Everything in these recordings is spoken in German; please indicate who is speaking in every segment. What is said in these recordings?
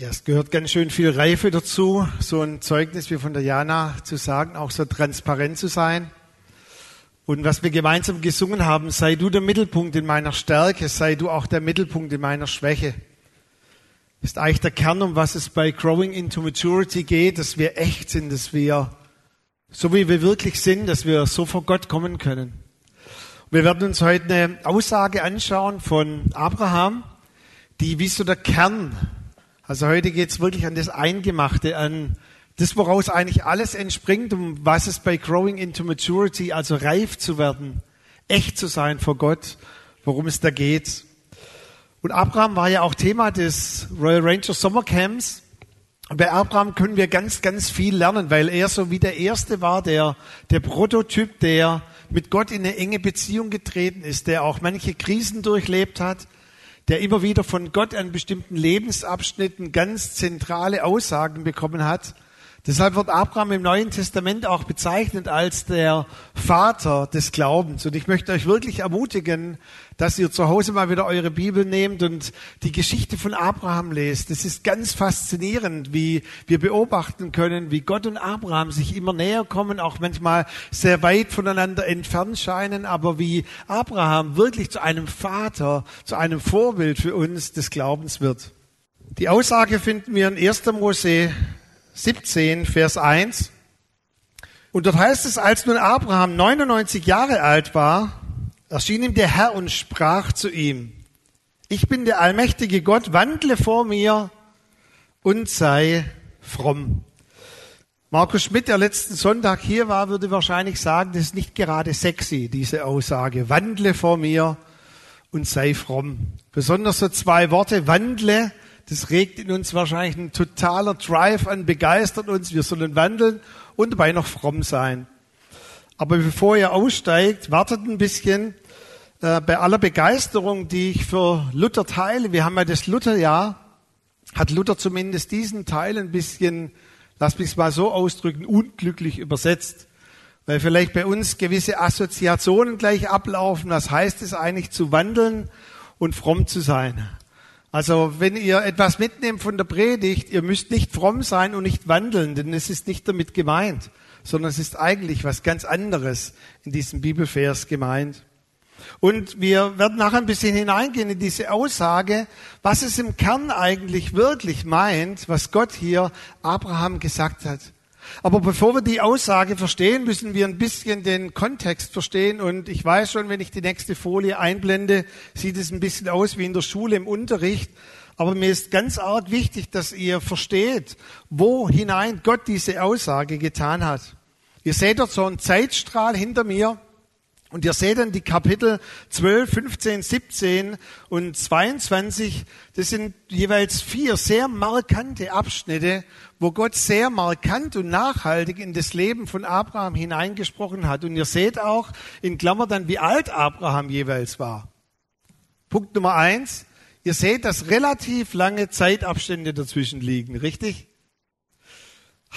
Speaker 1: Ja, es gehört ganz schön viel Reife dazu, so ein Zeugnis wie von der Jana zu sagen, auch so transparent zu sein. Und was wir gemeinsam gesungen haben, sei du der Mittelpunkt in meiner Stärke, sei du auch der Mittelpunkt in meiner Schwäche. Ist eigentlich der Kern, um was es bei Growing into Maturity geht, dass wir echt sind, dass wir, so wie wir wirklich sind, dass wir so vor Gott kommen können. Wir werden uns heute eine Aussage anschauen von Abraham, die wie so der Kern also heute geht's wirklich an das Eingemachte, an das, woraus eigentlich alles entspringt, um was es bei Growing into Maturity, also reif zu werden, echt zu sein vor Gott, worum es da geht. Und Abraham war ja auch Thema des Royal Ranger Sommercamps. Und bei Abraham können wir ganz, ganz viel lernen, weil er so wie der Erste war, der, der Prototyp, der mit Gott in eine enge Beziehung getreten ist, der auch manche Krisen durchlebt hat, der immer wieder von Gott an bestimmten Lebensabschnitten ganz zentrale Aussagen bekommen hat. Deshalb wird Abraham im Neuen Testament auch bezeichnet als der Vater des Glaubens. Und ich möchte euch wirklich ermutigen, dass ihr zu Hause mal wieder eure Bibel nehmt und die Geschichte von Abraham lest. Es ist ganz faszinierend, wie wir beobachten können, wie Gott und Abraham sich immer näher kommen, auch manchmal sehr weit voneinander entfernt scheinen, aber wie Abraham wirklich zu einem Vater, zu einem Vorbild für uns des Glaubens wird. Die Aussage finden wir in 1. Mose 17, Vers 1. Und dort heißt es, als nun Abraham 99 Jahre alt war, erschien ihm der Herr und sprach zu ihm, ich bin der allmächtige Gott, wandle vor mir und sei fromm. Markus Schmidt, der letzten Sonntag hier war, würde wahrscheinlich sagen, das ist nicht gerade sexy, diese Aussage. Wandle vor mir und sei fromm. Besonders so zwei Worte, wandle das regt in uns wahrscheinlich ein totaler Drive an, begeistert uns. Wir sollen wandeln und dabei noch fromm sein. Aber bevor ihr aussteigt, wartet ein bisschen. Äh, bei aller Begeisterung, die ich für Luther teile, wir haben ja das Lutherjahr, hat Luther zumindest diesen Teil ein bisschen, lass mich es mal so ausdrücken, unglücklich übersetzt. Weil vielleicht bei uns gewisse Assoziationen gleich ablaufen. Was heißt es eigentlich zu wandeln und fromm zu sein? Also wenn ihr etwas mitnehmt von der Predigt, ihr müsst nicht fromm sein und nicht wandeln, denn es ist nicht damit gemeint, sondern es ist eigentlich was ganz anderes in diesem Bibelvers gemeint. Und wir werden nachher ein bisschen hineingehen in diese Aussage, was es im Kern eigentlich wirklich meint, was Gott hier Abraham gesagt hat. Aber bevor wir die Aussage verstehen, müssen wir ein bisschen den Kontext verstehen. Und ich weiß schon, wenn ich die nächste Folie einblende, sieht es ein bisschen aus wie in der Schule im Unterricht. Aber mir ist ganz arg wichtig, dass ihr versteht, wo hinein Gott diese Aussage getan hat. Ihr seht dort so einen Zeitstrahl hinter mir. Und ihr seht dann die Kapitel 12, 15, 17 und 22. Das sind jeweils vier sehr markante Abschnitte, wo Gott sehr markant und nachhaltig in das Leben von Abraham hineingesprochen hat. Und ihr seht auch in Klammer dann, wie alt Abraham jeweils war. Punkt Nummer eins. Ihr seht, dass relativ lange Zeitabstände dazwischen liegen, richtig?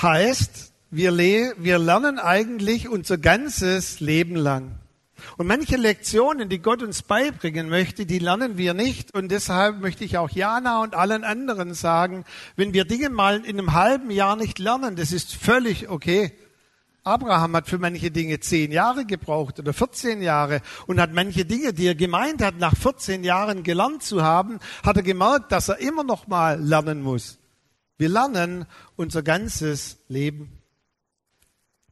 Speaker 1: Heißt, wir, wir lernen eigentlich unser ganzes Leben lang. Und manche Lektionen, die Gott uns beibringen möchte, die lernen wir nicht. Und deshalb möchte ich auch Jana und allen anderen sagen, wenn wir Dinge mal in einem halben Jahr nicht lernen, das ist völlig okay. Abraham hat für manche Dinge zehn Jahre gebraucht oder 14 Jahre und hat manche Dinge, die er gemeint hat, nach 14 Jahren gelernt zu haben, hat er gemerkt, dass er immer noch mal lernen muss. Wir lernen unser ganzes Leben.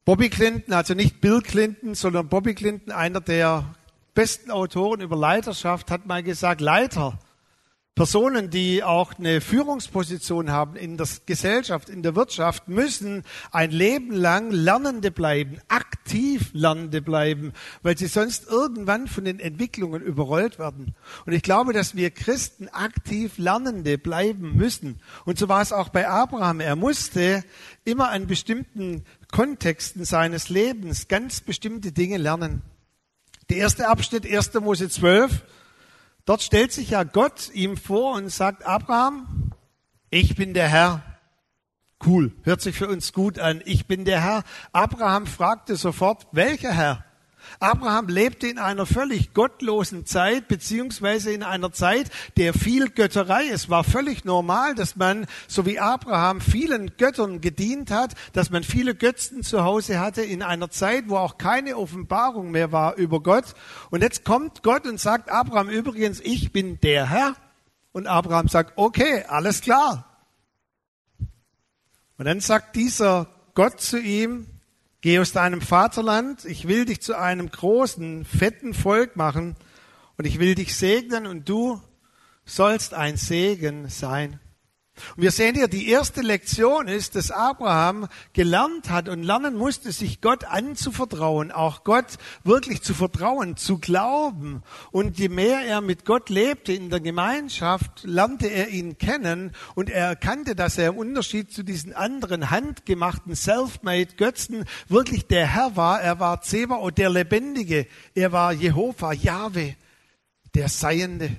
Speaker 1: Bobby Clinton, also nicht Bill Clinton, sondern Bobby Clinton, einer der besten Autoren über Leiterschaft, hat mal gesagt, Leiter, Personen, die auch eine Führungsposition haben in der Gesellschaft, in der Wirtschaft, müssen ein Leben lang Lernende bleiben, aktiv Lernende bleiben, weil sie sonst irgendwann von den Entwicklungen überrollt werden. Und ich glaube, dass wir Christen aktiv Lernende bleiben müssen. Und so war es auch bei Abraham. Er musste immer an bestimmten Kontexten seines Lebens ganz bestimmte Dinge lernen. Der erste Abschnitt, 1. Mose 12, dort stellt sich ja Gott ihm vor und sagt, Abraham, ich bin der Herr. Cool, hört sich für uns gut an. Ich bin der Herr. Abraham fragte sofort, welcher Herr? Abraham lebte in einer völlig gottlosen Zeit, beziehungsweise in einer Zeit der viel Götterei. Es war völlig normal, dass man, so wie Abraham, vielen Göttern gedient hat, dass man viele Götzen zu Hause hatte, in einer Zeit, wo auch keine Offenbarung mehr war über Gott. Und jetzt kommt Gott und sagt Abraham übrigens, ich bin der Herr. Und Abraham sagt, okay, alles klar. Und dann sagt dieser Gott zu ihm, Geh aus deinem Vaterland, ich will dich zu einem großen, fetten Volk machen und ich will dich segnen und du sollst ein Segen sein. Und wir sehen hier, die erste Lektion ist, dass Abraham gelernt hat und lernen musste, sich Gott anzuvertrauen, auch Gott wirklich zu vertrauen, zu glauben. Und je mehr er mit Gott lebte in der Gemeinschaft, lernte er ihn kennen und er erkannte, dass er im Unterschied zu diesen anderen handgemachten self-made Götzen wirklich der Herr war. Er war Zebaoth, der Lebendige. Er war Jehova, Jahwe, der Seiende.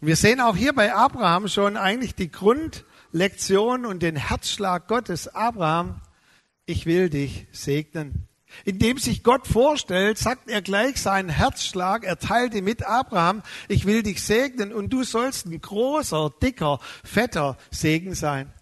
Speaker 1: Und wir sehen auch hier bei Abraham schon eigentlich die Grundlektion und den Herzschlag Gottes. Abraham, ich will dich segnen. Indem sich Gott vorstellt, sagt er gleich seinen Herzschlag, er teilte mit Abraham, ich will dich segnen und du sollst ein großer, dicker, fetter Segen sein.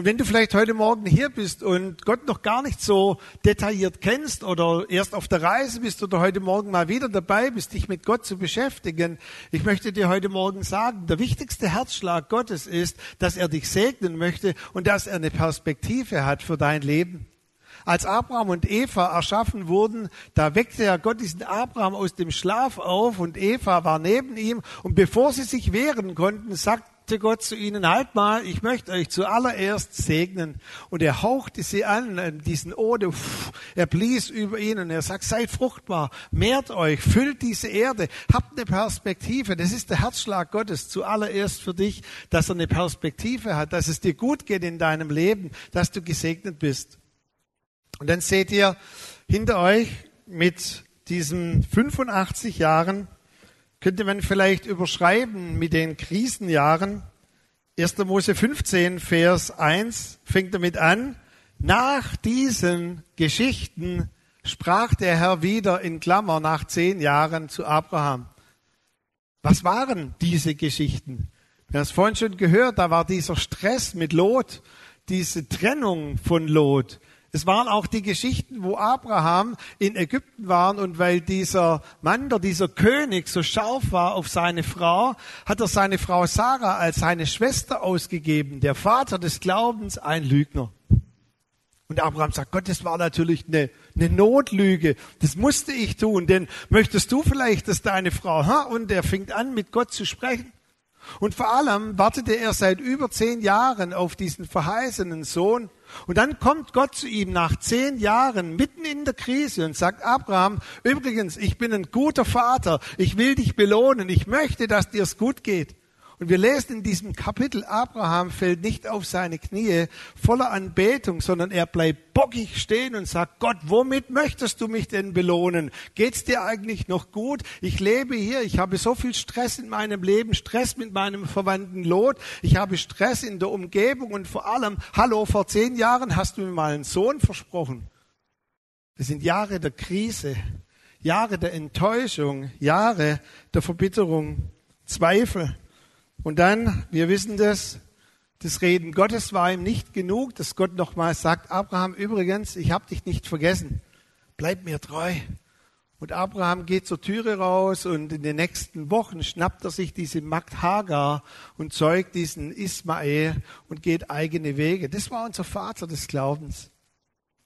Speaker 1: Und wenn du vielleicht heute Morgen hier bist und Gott noch gar nicht so detailliert kennst oder erst auf der Reise bist oder heute Morgen mal wieder dabei bist, dich mit Gott zu beschäftigen, ich möchte dir heute Morgen sagen, der wichtigste Herzschlag Gottes ist, dass er dich segnen möchte und dass er eine Perspektive hat für dein Leben. Als Abraham und Eva erschaffen wurden, da weckte ja Gott diesen Abraham aus dem Schlaf auf und Eva war neben ihm und bevor sie sich wehren konnten, sagt sagte Gott zu ihnen, halt mal, ich möchte euch zuallererst segnen. Und er hauchte sie an, diesen Ode, er blies über ihnen, er sagt, seid fruchtbar, mehrt euch, füllt diese Erde, habt eine Perspektive. Das ist der Herzschlag Gottes zuallererst für dich, dass er eine Perspektive hat, dass es dir gut geht in deinem Leben, dass du gesegnet bist. Und dann seht ihr hinter euch mit diesen 85 Jahren, könnte man vielleicht überschreiben mit den Krisenjahren. 1. Mose 15, Vers 1 fängt damit an. Nach diesen Geschichten sprach der Herr wieder in Klammer nach zehn Jahren zu Abraham. Was waren diese Geschichten? Wir haben es vorhin schon gehört, da war dieser Stress mit Lot, diese Trennung von Lot, es waren auch die Geschichten, wo Abraham in Ägypten war und weil dieser Mann, dieser König so scharf war auf seine Frau, hat er seine Frau Sarah als seine Schwester ausgegeben. Der Vater des Glaubens, ein Lügner. Und Abraham sagt, Gott, das war natürlich eine, eine Notlüge. Das musste ich tun, denn möchtest du vielleicht, dass deine Frau, ha? und er fängt an, mit Gott zu sprechen. Und vor allem wartete er seit über zehn Jahren auf diesen verheißenen Sohn. Und dann kommt Gott zu ihm nach zehn Jahren mitten in der Krise und sagt, Abraham, übrigens, ich bin ein guter Vater, ich will dich belohnen, ich möchte, dass dir es gut geht. Und wir lesen in diesem Kapitel, Abraham fällt nicht auf seine Knie voller Anbetung, sondern er bleibt bockig stehen und sagt, Gott, womit möchtest du mich denn belohnen? Geht's dir eigentlich noch gut? Ich lebe hier, ich habe so viel Stress in meinem Leben, Stress mit meinem Verwandten Lot, ich habe Stress in der Umgebung und vor allem, hallo, vor zehn Jahren hast du mir mal einen Sohn versprochen. Das sind Jahre der Krise, Jahre der Enttäuschung, Jahre der Verbitterung, Zweifel. Und dann, wir wissen das, das Reden Gottes war ihm nicht genug, dass Gott nochmal sagt, Abraham, übrigens, ich habe dich nicht vergessen, bleib mir treu. Und Abraham geht zur Türe raus und in den nächsten Wochen schnappt er sich diese Magd Hagar und zeugt diesen Ismael und geht eigene Wege. Das war unser Vater des Glaubens.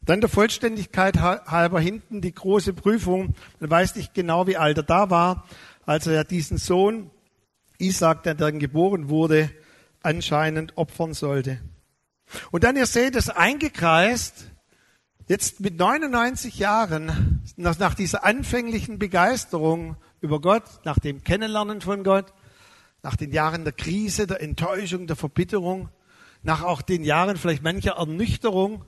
Speaker 1: Dann der Vollständigkeit halber hinten die große Prüfung. Man weiß nicht genau, wie alt er da war, als er diesen Sohn Isaac, der dann geboren wurde, anscheinend opfern sollte. Und dann, ihr seht es eingekreist, jetzt mit 99 Jahren, nach, dieser anfänglichen Begeisterung über Gott, nach dem Kennenlernen von Gott, nach den Jahren der Krise, der Enttäuschung, der Verbitterung, nach auch den Jahren vielleicht mancher Ernüchterung,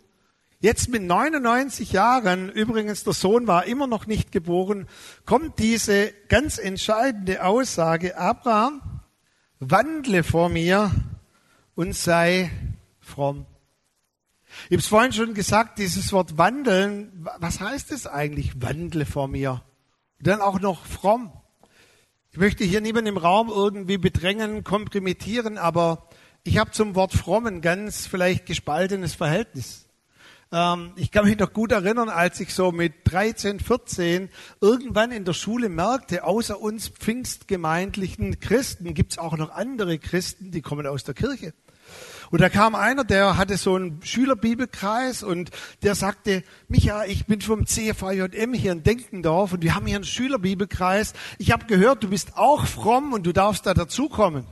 Speaker 1: Jetzt mit 99 Jahren, übrigens der Sohn war immer noch nicht geboren, kommt diese ganz entscheidende Aussage, Abraham, wandle vor mir und sei fromm. Ich habe es vorhin schon gesagt, dieses Wort wandeln, was heißt es eigentlich, wandle vor mir? Und dann auch noch fromm. Ich möchte hier niemanden im Raum irgendwie bedrängen, kompromittieren, aber ich habe zum Wort fromm ein ganz vielleicht gespaltenes Verhältnis. Ähm, ich kann mich noch gut erinnern, als ich so mit 13, 14 irgendwann in der Schule merkte, außer uns pfingstgemeindlichen Christen gibt es auch noch andere Christen, die kommen aus der Kirche. Und da kam einer, der hatte so einen Schülerbibelkreis und der sagte, Micha, ich bin vom CFAJM hier in Denkendorf und wir haben hier einen Schülerbibelkreis. Ich habe gehört, du bist auch fromm und du darfst da dazukommen.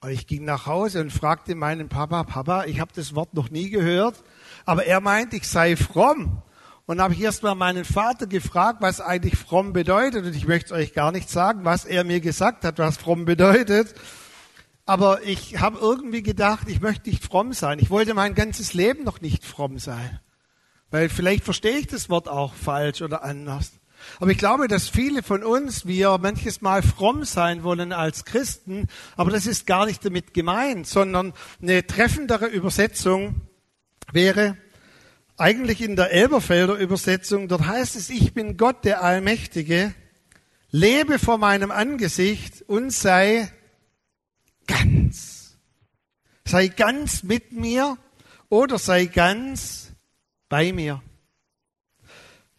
Speaker 1: Und ich ging nach Hause und fragte meinen Papa, Papa, ich habe das Wort noch nie gehört, aber er meint, ich sei fromm. Und habe ich erst mal meinen Vater gefragt, was eigentlich fromm bedeutet. Und ich möchte euch gar nicht sagen, was er mir gesagt hat, was fromm bedeutet. Aber ich habe irgendwie gedacht, ich möchte nicht fromm sein. Ich wollte mein ganzes Leben noch nicht fromm sein. Weil vielleicht verstehe ich das Wort auch falsch oder anders. Aber ich glaube, dass viele von uns, wir manches Mal fromm sein wollen als Christen, aber das ist gar nicht damit gemeint, sondern eine treffendere Übersetzung wäre eigentlich in der Elberfelder Übersetzung, dort heißt es, ich bin Gott der Allmächtige, lebe vor meinem Angesicht und sei ganz. Sei ganz mit mir oder sei ganz bei mir.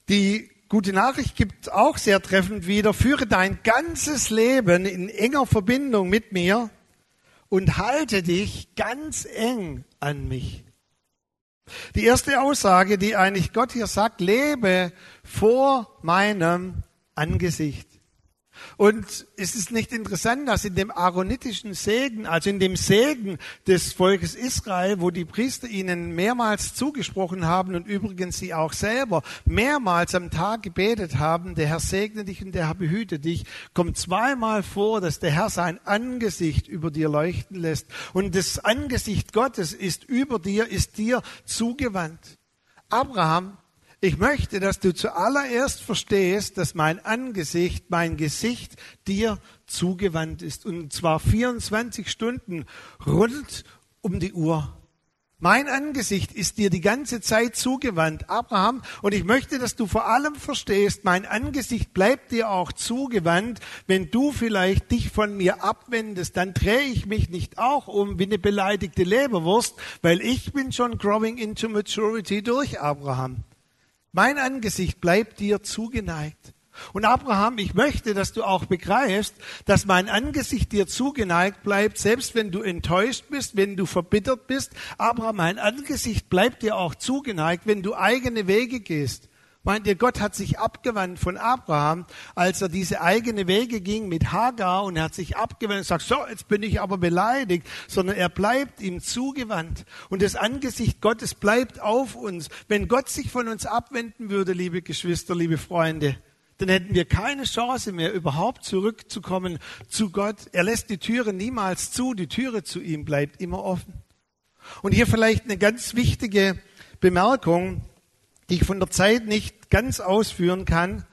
Speaker 1: Die gute Nachricht gibt auch sehr treffend wieder, führe dein ganzes Leben in enger Verbindung mit mir und halte dich ganz eng an mich. Die erste Aussage, die eigentlich Gott hier sagt, lebe vor meinem Angesicht. Und es ist nicht interessant, dass in dem aaronitischen Segen, also in dem Segen des Volkes Israel, wo die Priester ihnen mehrmals zugesprochen haben und übrigens sie auch selber mehrmals am Tag gebetet haben, der Herr segne dich und der Herr behüte dich, kommt zweimal vor, dass der Herr sein Angesicht über dir leuchten lässt. Und das Angesicht Gottes ist über dir, ist dir zugewandt. Abraham ich möchte, dass du zuallererst verstehst, dass mein Angesicht, mein Gesicht dir zugewandt ist. Und zwar 24 Stunden rund um die Uhr. Mein Angesicht ist dir die ganze Zeit zugewandt, Abraham. Und ich möchte, dass du vor allem verstehst, mein Angesicht bleibt dir auch zugewandt. Wenn du vielleicht dich von mir abwendest, dann drehe ich mich nicht auch um wie eine beleidigte Leberwurst, weil ich bin schon growing into maturity durch Abraham. Mein Angesicht bleibt dir zugeneigt. Und Abraham, ich möchte, dass du auch begreifst, dass mein Angesicht dir zugeneigt bleibt, selbst wenn du enttäuscht bist, wenn du verbittert bist. Abraham, mein Angesicht bleibt dir auch zugeneigt, wenn du eigene Wege gehst. Meint ihr, Gott hat sich abgewandt von Abraham, als er diese eigene Wege ging mit Hagar und er hat sich abgewandt und sagt, so, jetzt bin ich aber beleidigt, sondern er bleibt ihm zugewandt. Und das Angesicht Gottes bleibt auf uns. Wenn Gott sich von uns abwenden würde, liebe Geschwister, liebe Freunde, dann hätten wir keine Chance mehr, überhaupt zurückzukommen zu Gott. Er lässt die Türe niemals zu, die Türe zu ihm bleibt immer offen. Und hier vielleicht eine ganz wichtige Bemerkung die ich von der Zeit nicht ganz ausführen kann.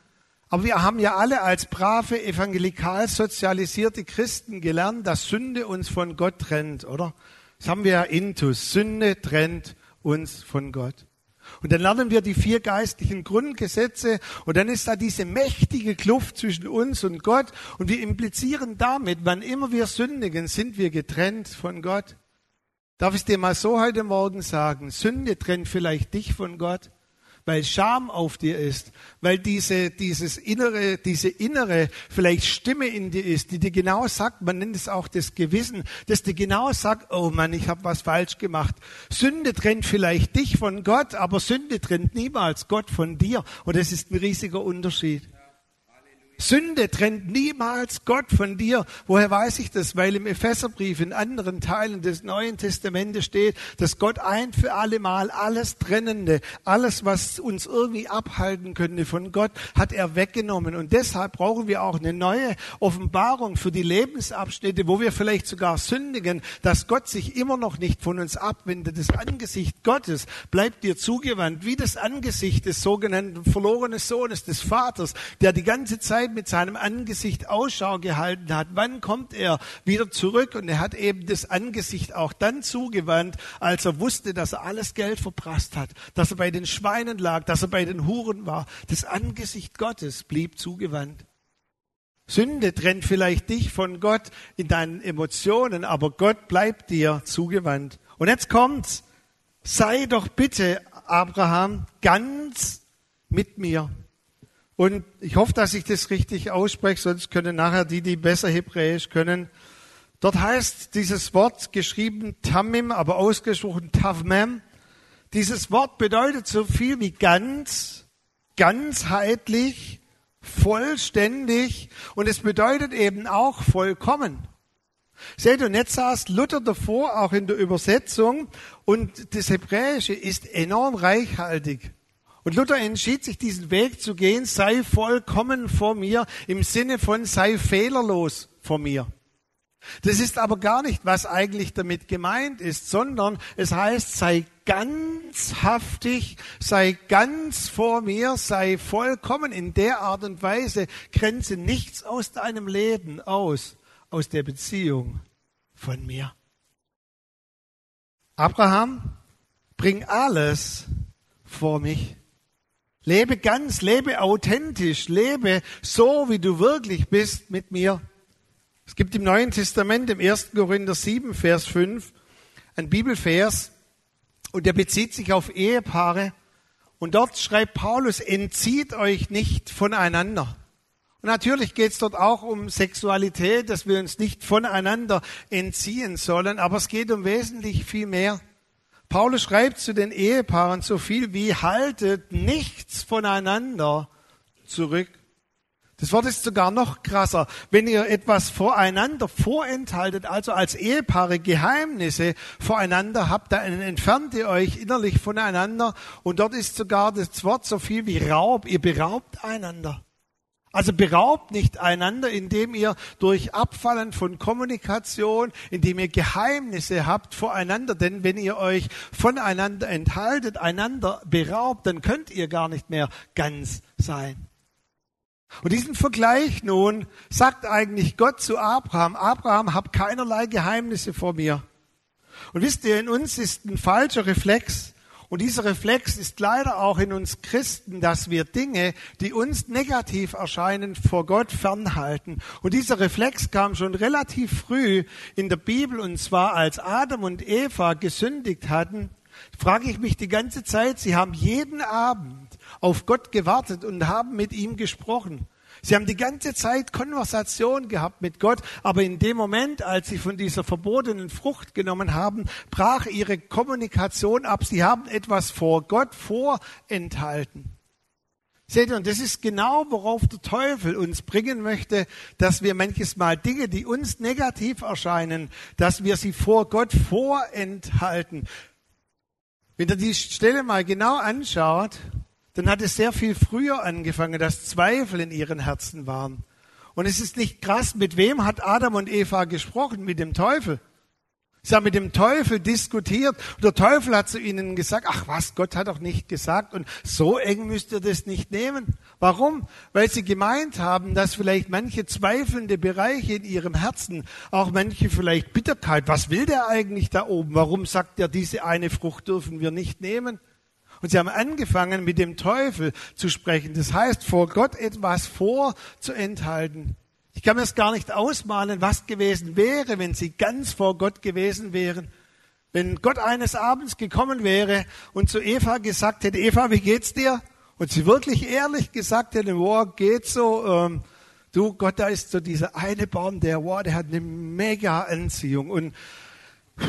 Speaker 1: Aber wir haben ja alle als brave, evangelikal sozialisierte Christen gelernt, dass Sünde uns von Gott trennt, oder? Das haben wir ja intus. Sünde trennt uns von Gott. Und dann lernen wir die vier geistlichen Grundgesetze und dann ist da diese mächtige Kluft zwischen uns und Gott und wir implizieren damit, wann immer wir sündigen, sind wir getrennt von Gott. Darf ich dir mal so heute Morgen sagen, Sünde trennt vielleicht dich von Gott, weil Scham auf dir ist, weil diese, dieses innere, diese innere vielleicht Stimme in dir ist, die dir genau sagt, man nennt es auch das Gewissen, das dir genau sagt, oh Mann, ich habe was falsch gemacht. Sünde trennt vielleicht dich von Gott, aber Sünde trennt niemals Gott von dir. Und das ist ein riesiger Unterschied. Sünde trennt niemals Gott von dir. Woher weiß ich das? Weil im Epheserbrief in anderen Teilen des Neuen Testamentes steht, dass Gott ein für alle Mal alles Trennende, alles, was uns irgendwie abhalten könnte von Gott, hat er weggenommen. Und deshalb brauchen wir auch eine neue Offenbarung für die Lebensabschnitte, wo wir vielleicht sogar sündigen, dass Gott sich immer noch nicht von uns abwendet. Das Angesicht Gottes bleibt dir zugewandt, wie das Angesicht des sogenannten verlorenen Sohnes, des Vaters, der die ganze Zeit Mit seinem Angesicht Ausschau gehalten hat. Wann kommt er wieder zurück? Und er hat eben das Angesicht auch dann zugewandt, als er wusste, dass er alles Geld verprasst hat, dass er bei den Schweinen lag, dass er bei den Huren war. Das Angesicht Gottes blieb zugewandt. Sünde trennt vielleicht dich von Gott in deinen Emotionen, aber Gott bleibt dir zugewandt. Und jetzt kommt's. Sei doch bitte, Abraham, ganz mit mir. Und ich hoffe, dass ich das richtig ausspreche, sonst können nachher die, die besser Hebräisch können. Dort heißt dieses Wort geschrieben Tamim, aber ausgesprochen Tavmem. Dieses Wort bedeutet so viel wie ganz, ganzheitlich, vollständig und es bedeutet eben auch vollkommen. Seht und jetzt saß Luther davor, auch in der Übersetzung, und das Hebräische ist enorm reichhaltig. Und Luther entschied sich, diesen Weg zu gehen, sei vollkommen vor mir, im Sinne von sei fehlerlos vor mir. Das ist aber gar nicht, was eigentlich damit gemeint ist, sondern es heißt, sei ganzhaftig, sei ganz vor mir, sei vollkommen in der Art und Weise, grenze nichts aus deinem Leben aus, aus der Beziehung von mir. Abraham, bring alles vor mich. Lebe ganz, lebe authentisch, lebe so, wie du wirklich bist mit mir. Es gibt im Neuen Testament, im 1. Korinther 7, Vers 5, ein Bibelvers, und der bezieht sich auf Ehepaare. Und dort schreibt Paulus, entzieht euch nicht voneinander. Und natürlich geht es dort auch um Sexualität, dass wir uns nicht voneinander entziehen sollen, aber es geht um wesentlich viel mehr. Paulus schreibt zu den Ehepaaren so viel wie haltet nichts voneinander zurück. Das Wort ist sogar noch krasser. Wenn ihr etwas voreinander vorenthaltet, also als Ehepaare Geheimnisse voreinander habt, dann entfernt ihr euch innerlich voneinander. Und dort ist sogar das Wort so viel wie Raub. Ihr beraubt einander. Also beraubt nicht einander, indem ihr durch Abfallen von Kommunikation, indem ihr Geheimnisse habt voreinander. Denn wenn ihr euch voneinander enthaltet, einander beraubt, dann könnt ihr gar nicht mehr ganz sein. Und diesen Vergleich nun sagt eigentlich Gott zu Abraham, Abraham, hab keinerlei Geheimnisse vor mir. Und wisst ihr, in uns ist ein falscher Reflex, und dieser Reflex ist leider auch in uns Christen, dass wir Dinge, die uns negativ erscheinen, vor Gott fernhalten. Und dieser Reflex kam schon relativ früh in der Bibel, und zwar als Adam und Eva gesündigt hatten, frage ich mich die ganze Zeit, sie haben jeden Abend auf Gott gewartet und haben mit ihm gesprochen. Sie haben die ganze Zeit Konversation gehabt mit Gott, aber in dem Moment, als sie von dieser verbotenen Frucht genommen haben, brach ihre Kommunikation ab. Sie haben etwas vor Gott vorenthalten. Seht ihr, und das ist genau, worauf der Teufel uns bringen möchte, dass wir manches Mal Dinge, die uns negativ erscheinen, dass wir sie vor Gott vorenthalten. Wenn ihr die Stelle mal genau anschaut, dann hat es sehr viel früher angefangen, dass Zweifel in ihren Herzen waren. Und es ist nicht krass, mit wem hat Adam und Eva gesprochen? Mit dem Teufel. Sie haben mit dem Teufel diskutiert und der Teufel hat zu ihnen gesagt, ach was, Gott hat doch nicht gesagt und so eng müsst ihr das nicht nehmen. Warum? Weil sie gemeint haben, dass vielleicht manche zweifelnde Bereiche in ihrem Herzen, auch manche vielleicht Bitterkeit, was will der eigentlich da oben? Warum sagt er, diese eine Frucht dürfen wir nicht nehmen? Und sie haben angefangen, mit dem Teufel zu sprechen. Das heißt, vor Gott etwas vorzuenthalten. Ich kann mir das gar nicht ausmalen, was gewesen wäre, wenn sie ganz vor Gott gewesen wären. Wenn Gott eines Abends gekommen wäre und zu Eva gesagt hätte, Eva, wie geht's dir? Und sie wirklich ehrlich gesagt hätte, wow, geht's so, ähm, du Gott, da ist so dieser eine Baum, der, wow, der hat eine mega Anziehung und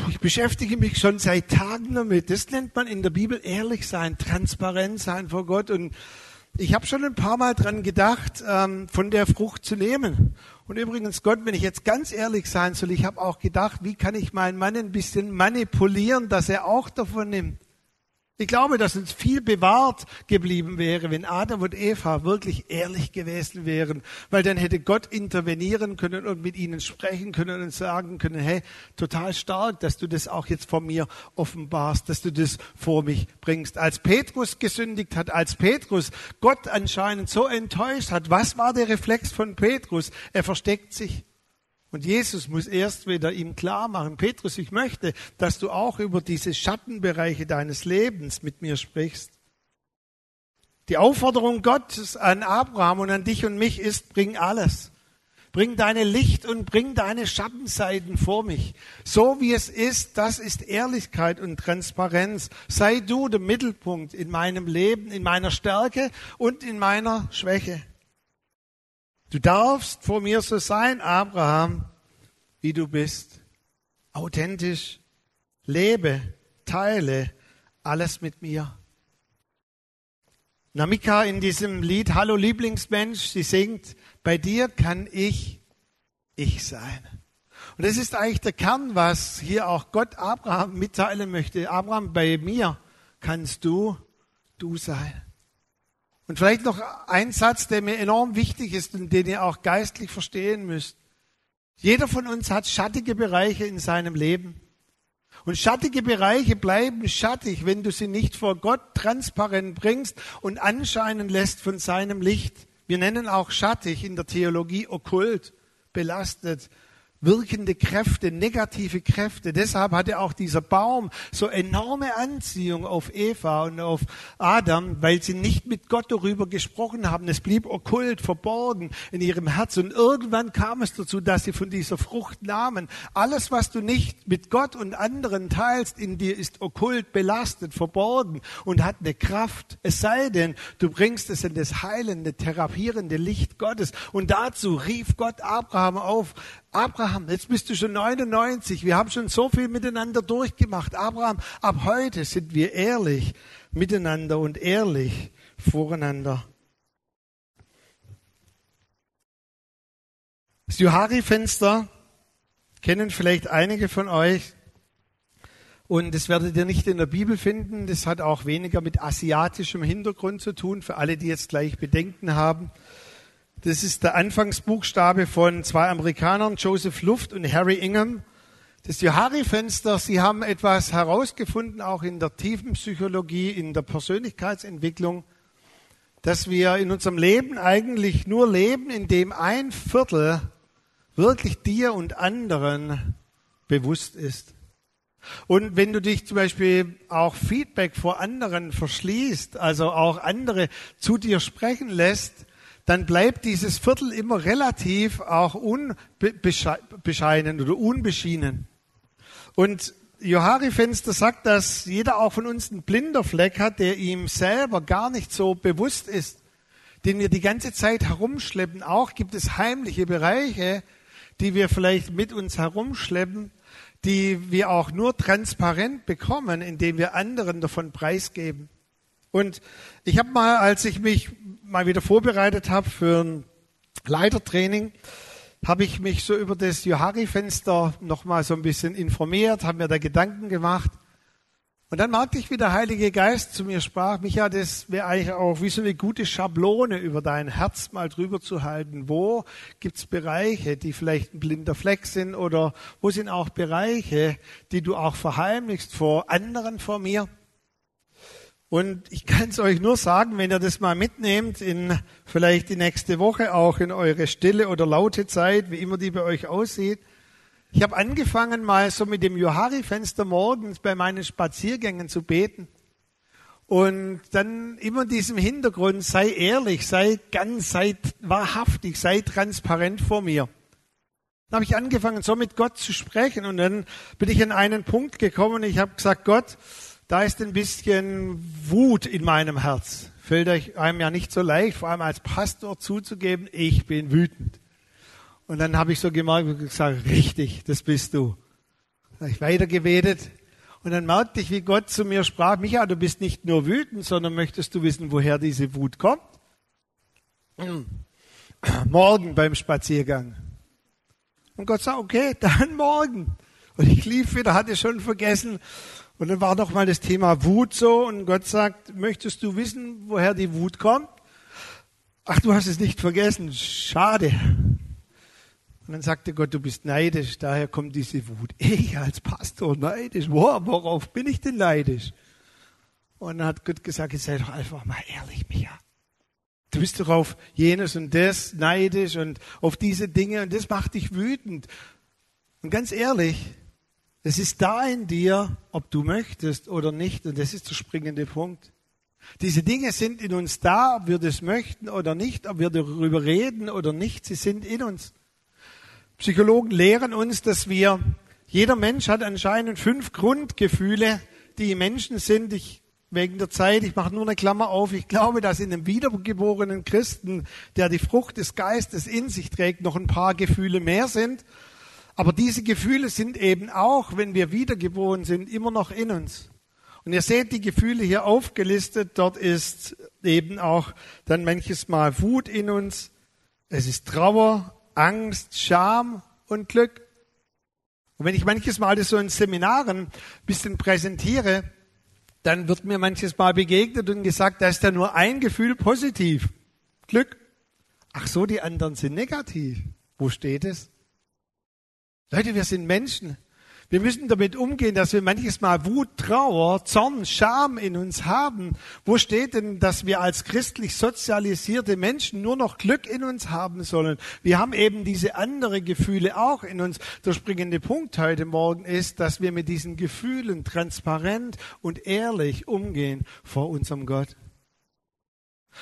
Speaker 1: ich beschäftige mich schon seit Tagen damit. Das nennt man in der Bibel ehrlich sein, transparent sein vor Gott. Und ich habe schon ein paar Mal dran gedacht, ähm, von der Frucht zu nehmen. Und übrigens, Gott, wenn ich jetzt ganz ehrlich sein soll, ich habe auch gedacht, wie kann ich meinen Mann ein bisschen manipulieren, dass er auch davon nimmt. Ich glaube, dass uns viel bewahrt geblieben wäre, wenn Adam und Eva wirklich ehrlich gewesen wären, weil dann hätte Gott intervenieren können und mit ihnen sprechen können und sagen können, hey, total stark, dass du das auch jetzt vor mir offenbarst, dass du das vor mich bringst. Als Petrus gesündigt hat, als Petrus Gott anscheinend so enttäuscht hat, was war der Reflex von Petrus? Er versteckt sich. Und Jesus muss erst wieder ihm klar machen, Petrus, ich möchte, dass du auch über diese Schattenbereiche deines Lebens mit mir sprichst. Die Aufforderung Gottes an Abraham und an dich und mich ist, bring alles. Bring deine Licht und bring deine Schattenseiten vor mich. So wie es ist, das ist Ehrlichkeit und Transparenz. Sei du der Mittelpunkt in meinem Leben, in meiner Stärke und in meiner Schwäche. Du darfst vor mir so sein, Abraham, wie du bist. Authentisch. Lebe, teile alles mit mir. Namika in diesem Lied Hallo Lieblingsmensch, sie singt, bei dir kann ich ich sein. Und das ist eigentlich der Kern, was hier auch Gott Abraham mitteilen möchte. Abraham, bei mir kannst du du sein. Und vielleicht noch ein Satz, der mir enorm wichtig ist und den ihr auch geistlich verstehen müsst. Jeder von uns hat schattige Bereiche in seinem Leben. Und schattige Bereiche bleiben schattig, wenn du sie nicht vor Gott transparent bringst und anscheinen lässt von seinem Licht. Wir nennen auch schattig in der Theologie okkult, belastet, wirkende Kräfte, negative Kräfte. Deshalb hatte auch dieser Baum so enorme Anziehung auf Eva und auf Adam, weil sie nicht mit Gott darüber gesprochen haben. Es blieb okkult, verborgen in ihrem Herz. Und irgendwann kam es dazu, dass sie von dieser Frucht nahmen. Alles, was du nicht mit Gott und anderen teilst, in dir ist okkult, belastet, verborgen und hat eine Kraft. Es sei denn, du bringst es in das heilende, therapierende Licht Gottes. Und dazu rief Gott Abraham auf, Abraham, jetzt bist du schon 99, wir haben schon so viel miteinander durchgemacht. Abraham, ab heute sind wir ehrlich miteinander und ehrlich voreinander. Das Johari-Fenster kennen vielleicht einige von euch. Und das werdet ihr nicht in der Bibel finden. Das hat auch weniger mit asiatischem Hintergrund zu tun, für alle, die jetzt gleich Bedenken haben. Das ist der Anfangsbuchstabe von zwei Amerikanern, Joseph Luft und Harry Ingham. Das Johari-Fenster, sie haben etwas herausgefunden, auch in der tiefen Psychologie, in der Persönlichkeitsentwicklung, dass wir in unserem Leben eigentlich nur leben, indem ein Viertel wirklich dir und anderen bewusst ist. Und wenn du dich zum Beispiel auch Feedback vor anderen verschließt, also auch andere zu dir sprechen lässt, dann bleibt dieses Viertel immer relativ auch unbescheiden oder unbeschienen. Und Johari Fenster sagt, dass jeder auch von uns einen blinder Fleck hat, der ihm selber gar nicht so bewusst ist, den wir die ganze Zeit herumschleppen. Auch gibt es heimliche Bereiche, die wir vielleicht mit uns herumschleppen, die wir auch nur transparent bekommen, indem wir anderen davon preisgeben. Und ich habe mal, als ich mich mal wieder vorbereitet habe für ein Leitertraining, habe ich mich so über das Johari-Fenster noch mal so ein bisschen informiert, habe mir da Gedanken gemacht. Und dann merkte ich, wie der Heilige Geist zu mir sprach, Micha, das wäre eigentlich auch wie so eine gute Schablone über dein Herz mal drüber zu halten. Wo gibt's Bereiche, die vielleicht ein blinder Fleck sind oder wo sind auch Bereiche, die du auch verheimlichst vor anderen, vor mir? Und ich kann es euch nur sagen, wenn ihr das mal mitnehmt, in vielleicht die nächste Woche auch in eure stille oder laute Zeit, wie immer die bei euch aussieht. Ich habe angefangen mal so mit dem Johari-Fenster morgens bei meinen Spaziergängen zu beten. Und dann immer in diesem Hintergrund, sei ehrlich, sei ganz, sei wahrhaftig, sei transparent vor mir. Dann habe ich angefangen, so mit Gott zu sprechen und dann bin ich an einen Punkt gekommen und ich habe gesagt, Gott, da ist ein bisschen Wut in meinem Herz. Fällt einem ja nicht so leicht, vor allem als Pastor zuzugeben, ich bin wütend. Und dann habe ich so gemerkt und gesagt, richtig, das bist du. Dann habe ich weitergebetet und dann merkte ich, wie Gott zu mir sprach, Micha, du bist nicht nur wütend, sondern möchtest du wissen, woher diese Wut kommt? Morgen beim Spaziergang. Und Gott sagt, okay, dann morgen. Und ich lief wieder, hatte schon vergessen Und dann war doch mal das Thema Wut so und Gott sagt, möchtest du wissen, woher die Wut kommt? Ach, du hast es nicht vergessen. Schade. Und dann sagte Gott, du bist neidisch, daher kommt diese Wut. Ich als Pastor neidisch. Worauf bin ich denn neidisch? Und dann hat Gott gesagt, sei doch einfach mal ehrlich, Micha. Du bist doch auf jenes und das neidisch und auf diese Dinge und das macht dich wütend. Und ganz ehrlich, es ist da in dir, ob du möchtest oder nicht. Und das ist der springende Punkt. Diese Dinge sind in uns da, ob wir das möchten oder nicht, ob wir darüber reden oder nicht. Sie sind in uns. Psychologen lehren uns, dass wir, jeder Mensch hat anscheinend fünf Grundgefühle, die Menschen sind. Ich, wegen der Zeit, ich mache nur eine Klammer auf. Ich glaube, dass in einem wiedergeborenen Christen, der die Frucht des Geistes in sich trägt, noch ein paar Gefühle mehr sind. Aber diese Gefühle sind eben auch, wenn wir wiedergeboren sind, immer noch in uns. Und ihr seht die Gefühle hier aufgelistet. Dort ist eben auch dann manches Mal Wut in uns. Es ist Trauer, Angst, Scham und Glück. Und wenn ich manches Mal das so in Seminaren bisschen präsentiere, dann wird mir manches Mal begegnet und gesagt, da ist ja nur ein Gefühl positiv. Glück. Ach so, die anderen sind negativ. Wo steht es? Leute, wir sind Menschen. Wir müssen damit umgehen, dass wir manches Mal Wut, Trauer, Zorn, Scham in uns haben. Wo steht denn, dass wir als christlich sozialisierte Menschen nur noch Glück in uns haben sollen? Wir haben eben diese andere Gefühle auch in uns. Der springende Punkt heute Morgen ist, dass wir mit diesen Gefühlen transparent und ehrlich umgehen vor unserem Gott.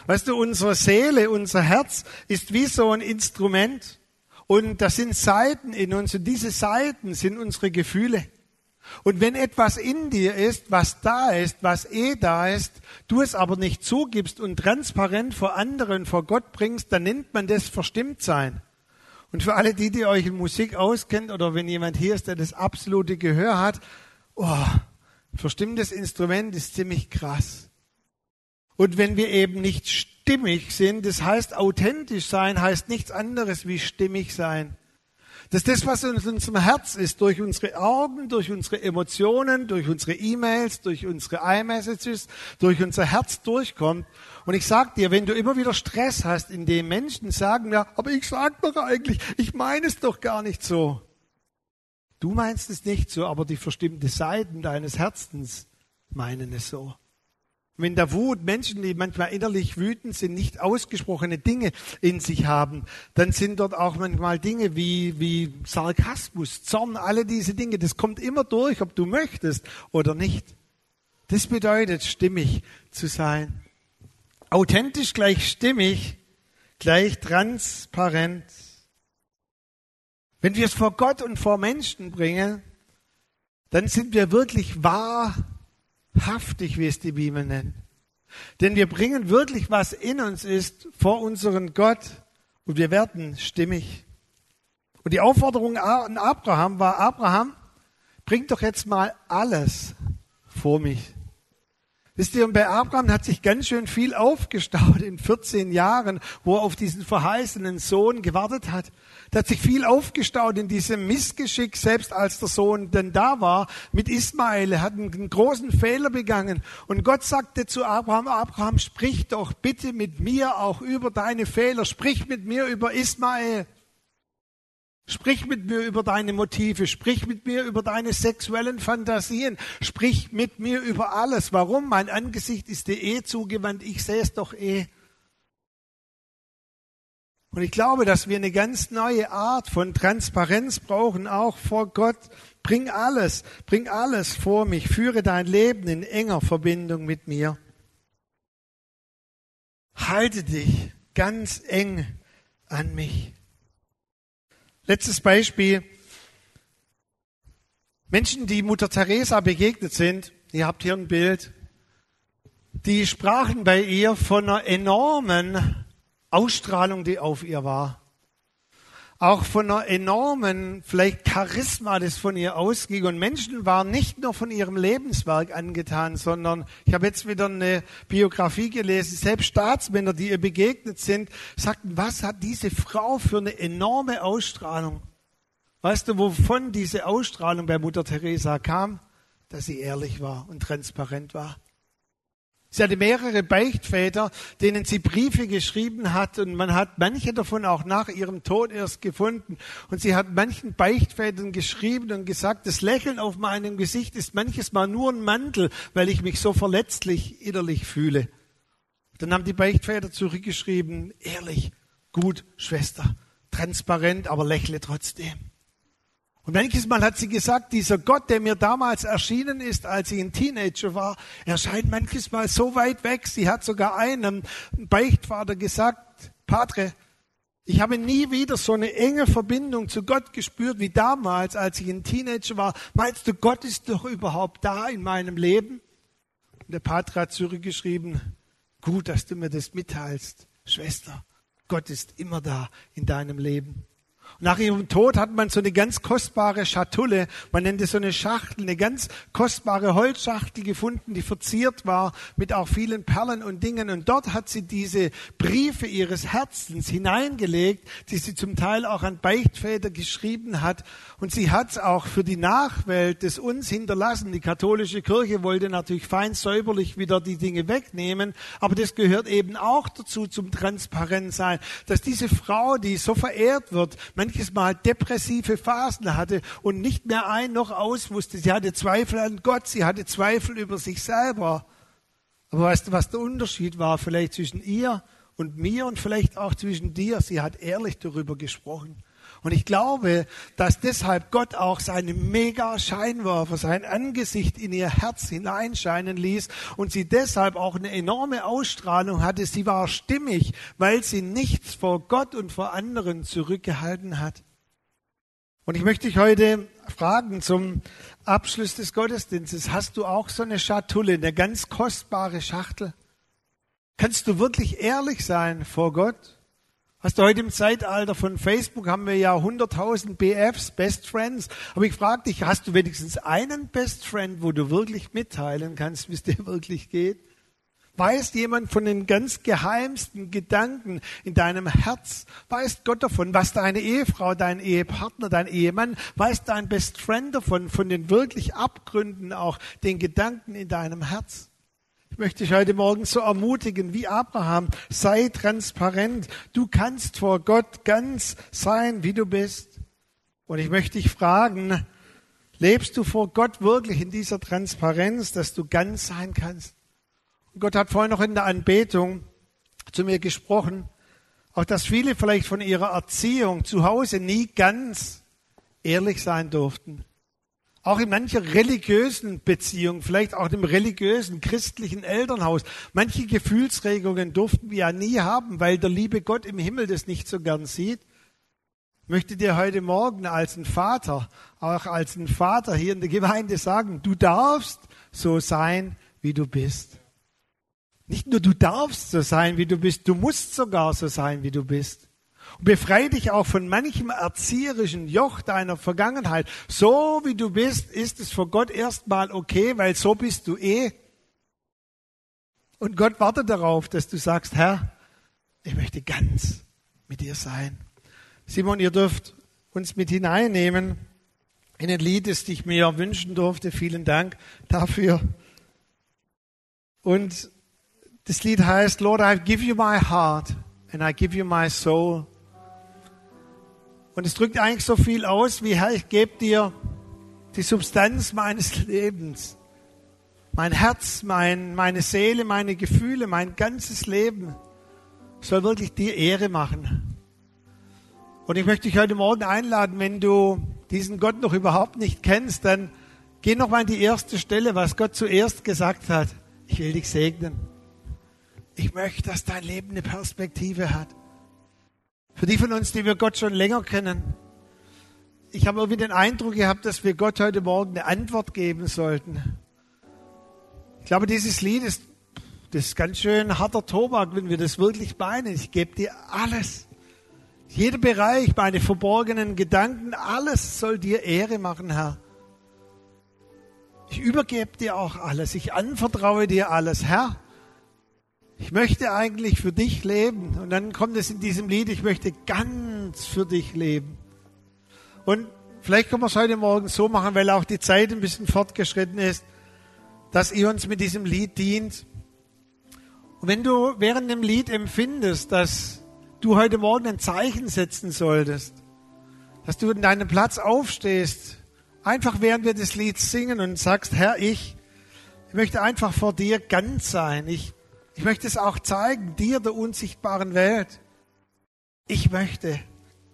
Speaker 1: Weißt du, unsere Seele, unser Herz ist wie so ein Instrument. Und das sind Seiten in uns und diese Seiten sind unsere Gefühle. Und wenn etwas in dir ist, was da ist, was eh da ist, du es aber nicht zugibst und transparent vor anderen, vor Gott bringst, dann nennt man das Verstimmtsein. Und für alle die, die euch in Musik auskennt oder wenn jemand hier ist, der das absolute Gehör hat, oh, verstimmtes Instrument ist ziemlich krass. Und wenn wir eben nicht stimmig sind, das heißt authentisch sein, heißt nichts anderes wie stimmig sein. Dass das, was in unserem Herz ist, durch unsere Augen, durch unsere Emotionen, durch unsere E-Mails, durch unsere iMessages, durch unser Herz durchkommt. Und ich sag dir, wenn du immer wieder Stress hast, in dem Menschen sagen, ja, aber ich sag doch eigentlich, ich meine es doch gar nicht so. Du meinst es nicht so, aber die verstimmte Seiten deines Herzens meinen es so. Wenn der Wut Menschen, die manchmal innerlich wütend sind, nicht ausgesprochene Dinge in sich haben, dann sind dort auch manchmal Dinge wie, wie Sarkasmus, Zorn, alle diese Dinge. Das kommt immer durch, ob du möchtest oder nicht. Das bedeutet, stimmig zu sein. Authentisch gleich stimmig, gleich transparent. Wenn wir es vor Gott und vor Menschen bringen, dann sind wir wirklich wahr haftig, wie es die Bibel nennt. Denn wir bringen wirklich, was in uns ist, vor unseren Gott und wir werden stimmig. Und die Aufforderung an Abraham war, Abraham, bring doch jetzt mal alles vor mich. Wisst ihr, und bei Abraham hat sich ganz schön viel aufgestaut in 14 Jahren, wo er auf diesen verheißenen Sohn gewartet hat. Da hat sich viel aufgestaut in diesem Missgeschick, selbst als der Sohn denn da war, mit Ismael. Er hat einen großen Fehler begangen. Und Gott sagte zu Abraham, Abraham, sprich doch bitte mit mir auch über deine Fehler. Sprich mit mir über Ismael. Sprich mit mir über deine Motive, sprich mit mir über deine sexuellen Fantasien, sprich mit mir über alles. Warum? Mein Angesicht ist dir eh zugewandt, ich sehe es doch eh. Und ich glaube, dass wir eine ganz neue Art von Transparenz brauchen, auch vor Gott. Bring alles, bring alles vor mich, führe dein Leben in enger Verbindung mit mir. Halte dich ganz eng an mich. Letztes Beispiel. Menschen, die Mutter Teresa begegnet sind, ihr habt hier ein Bild, die sprachen bei ihr von einer enormen Ausstrahlung, die auf ihr war. Auch von einer enormen, vielleicht Charisma, das von ihr ausging. Und Menschen waren nicht nur von ihrem Lebenswerk angetan, sondern ich habe jetzt wieder eine Biografie gelesen. Selbst Staatsmänner, die ihr begegnet sind, sagten, was hat diese Frau für eine enorme Ausstrahlung? Weißt du, wovon diese Ausstrahlung bei Mutter Teresa kam? dass sie ehrlich war und transparent war. Sie hatte mehrere Beichtväter, denen sie Briefe geschrieben hat und man hat manche davon auch nach ihrem Tod erst gefunden. Und sie hat manchen Beichtvätern geschrieben und gesagt, das Lächeln auf meinem Gesicht ist manches Mal nur ein Mantel, weil ich mich so verletzlich innerlich fühle. Dann haben die Beichtväter zurückgeschrieben, ehrlich, gut, Schwester, transparent, aber lächle trotzdem. Und manches Mal hat sie gesagt, dieser Gott, der mir damals erschienen ist, als ich ein Teenager war, erscheint manches Mal so weit weg. Sie hat sogar einem Beichtvater gesagt, Padre, ich habe nie wieder so eine enge Verbindung zu Gott gespürt wie damals, als ich ein Teenager war. Meinst du, Gott ist doch überhaupt da in meinem Leben? Und der Padre hat zurückgeschrieben, gut, dass du mir das mitteilst, Schwester. Gott ist immer da in deinem Leben. Nach ihrem Tod hat man so eine ganz kostbare Schatulle, man nennt es so eine Schachtel, eine ganz kostbare Holzschachtel gefunden, die verziert war mit auch vielen Perlen und Dingen. Und dort hat sie diese Briefe ihres Herzens hineingelegt, die sie zum Teil auch an Beichtväter geschrieben hat. Und sie hat es auch für die Nachwelt des uns hinterlassen. Die katholische Kirche wollte natürlich fein säuberlich wieder die Dinge wegnehmen, aber das gehört eben auch dazu zum Transparentsein, dass diese Frau, die so verehrt wird, manches Mal depressive Phasen hatte und nicht mehr ein noch aus wusste. Sie hatte Zweifel an Gott, sie hatte Zweifel über sich selber. Aber weißt du, was der Unterschied war vielleicht zwischen ihr und mir und vielleicht auch zwischen dir? Sie hat ehrlich darüber gesprochen. Und ich glaube, dass deshalb Gott auch seine mega Scheinwerfer, sein Angesicht in ihr Herz hineinscheinen ließ und sie deshalb auch eine enorme Ausstrahlung hatte. Sie war stimmig, weil sie nichts vor Gott und vor anderen zurückgehalten hat. Und ich möchte dich heute fragen zum Abschluss des Gottesdienstes. Hast du auch so eine Schatulle, eine ganz kostbare Schachtel? Kannst du wirklich ehrlich sein vor Gott? Hast du heute im Zeitalter von Facebook haben wir ja 100.000 BFs, Best Friends. Aber ich frage dich, hast du wenigstens einen Best Friend, wo du wirklich mitteilen kannst, wie es dir wirklich geht? Weiß jemand von den ganz geheimsten Gedanken in deinem Herz? Weiß Gott davon? Was deine Ehefrau, dein Ehepartner, dein Ehemann? Weiß dein Best Friend davon? Von den wirklich Abgründen auch, den Gedanken in deinem Herz? Ich möchte dich heute Morgen so ermutigen wie Abraham. Sei transparent. Du kannst vor Gott ganz sein, wie du bist. Und ich möchte dich fragen, lebst du vor Gott wirklich in dieser Transparenz, dass du ganz sein kannst? Und Gott hat vorhin noch in der Anbetung zu mir gesprochen, auch dass viele vielleicht von ihrer Erziehung zu Hause nie ganz ehrlich sein durften. Auch in mancher religiösen Beziehung, vielleicht auch im religiösen christlichen Elternhaus. Manche Gefühlsregungen durften wir ja nie haben, weil der liebe Gott im Himmel das nicht so gern sieht. Möchte dir heute Morgen als ein Vater, auch als ein Vater hier in der Gemeinde sagen, du darfst so sein, wie du bist. Nicht nur du darfst so sein, wie du bist, du musst sogar so sein, wie du bist. Befreie dich auch von manchem erzieherischen Joch deiner Vergangenheit. So wie du bist, ist es vor Gott erstmal okay, weil so bist du eh. Und Gott wartet darauf, dass du sagst, Herr, ich möchte ganz mit dir sein. Simon, ihr dürft uns mit hineinnehmen in ein Lied, das ich mir wünschen durfte. Vielen Dank dafür. Und das Lied heißt, Lord, I give you my heart and I give you my soul. Und es drückt eigentlich so viel aus, wie Herr, ich gebe dir die Substanz meines Lebens. Mein Herz, mein, meine Seele, meine Gefühle, mein ganzes Leben soll wirklich dir Ehre machen. Und ich möchte dich heute Morgen einladen, wenn du diesen Gott noch überhaupt nicht kennst, dann geh noch mal an die erste Stelle, was Gott zuerst gesagt hat. Ich will dich segnen. Ich möchte, dass dein Leben eine Perspektive hat. Für die von uns, die wir Gott schon länger kennen, ich habe irgendwie den Eindruck gehabt, dass wir Gott heute Morgen eine Antwort geben sollten. Ich glaube, dieses Lied ist, das ist ganz schön harter Tobak, wenn wir das wirklich meinen. Ich gebe dir alles. Jeder Bereich, meine verborgenen Gedanken, alles soll dir Ehre machen, Herr. Ich übergebe dir auch alles. Ich anvertraue dir alles, Herr ich möchte eigentlich für dich leben. Und dann kommt es in diesem Lied, ich möchte ganz für dich leben. Und vielleicht können wir es heute Morgen so machen, weil auch die Zeit ein bisschen fortgeschritten ist, dass ihr uns mit diesem Lied dient. Und wenn du während dem Lied empfindest, dass du heute Morgen ein Zeichen setzen solltest, dass du in deinem Platz aufstehst, einfach während wir das Lied singen und sagst, Herr, ich, ich möchte einfach vor dir ganz sein. Ich, ich möchte es auch zeigen, dir der unsichtbaren Welt. Ich möchte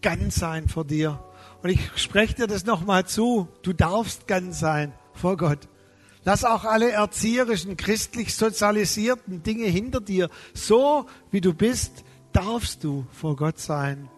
Speaker 1: ganz sein vor dir. Und ich spreche dir das nochmal zu. Du darfst ganz sein vor Gott. Lass auch alle erzieherischen, christlich sozialisierten Dinge hinter dir. So wie du bist, darfst du vor Gott sein.